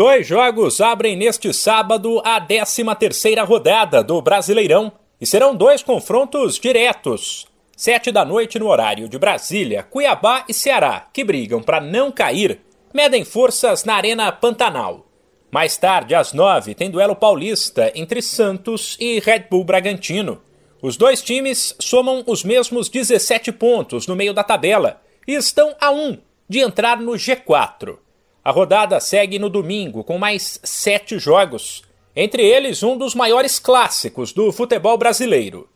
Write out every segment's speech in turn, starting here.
Dois jogos abrem neste sábado a 13ª rodada do Brasileirão e serão dois confrontos diretos. Sete da noite no horário de Brasília, Cuiabá e Ceará, que brigam para não cair, medem forças na Arena Pantanal. Mais tarde, às nove, tem duelo paulista entre Santos e Red Bull Bragantino. Os dois times somam os mesmos 17 pontos no meio da tabela e estão a um de entrar no G4. A rodada segue no domingo com mais sete jogos, entre eles um dos maiores clássicos do futebol brasileiro.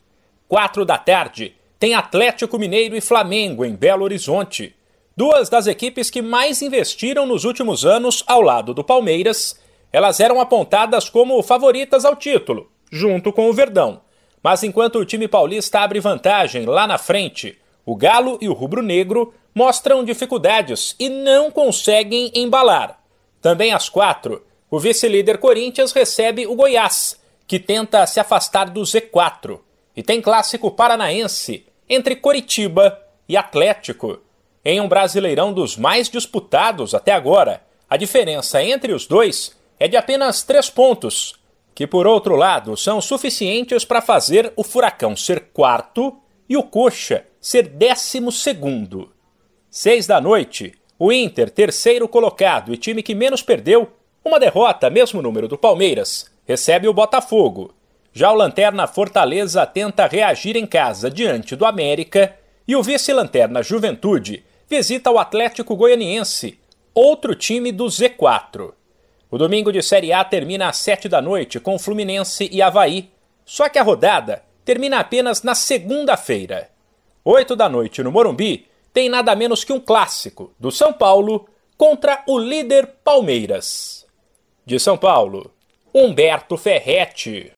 Quatro da tarde tem Atlético Mineiro e Flamengo em Belo Horizonte, duas das equipes que mais investiram nos últimos anos ao lado do Palmeiras. Elas eram apontadas como favoritas ao título, junto com o Verdão. Mas enquanto o time paulista abre vantagem lá na frente, o Galo e o Rubro Negro mostram dificuldades e não conseguem embalar. Também às quatro, o vice-líder Corinthians recebe o Goiás, que tenta se afastar do Z4. E tem clássico paranaense entre Coritiba e Atlético. Em um brasileirão dos mais disputados até agora, a diferença entre os dois é de apenas três pontos, que por outro lado são suficientes para fazer o Furacão ser quarto e o Coxa ser décimo segundo. Seis da noite, o Inter, terceiro colocado e time que menos perdeu, uma derrota, mesmo número do Palmeiras, recebe o Botafogo. Já o Lanterna Fortaleza tenta reagir em casa diante do América e o vice-lanterna Juventude visita o Atlético Goianiense, outro time do Z4. O domingo de Série A termina às sete da noite com Fluminense e Havaí, só que a rodada termina apenas na segunda-feira. Oito da noite no Morumbi, tem nada menos que um clássico do São Paulo contra o líder Palmeiras. De São Paulo, Humberto Ferretti.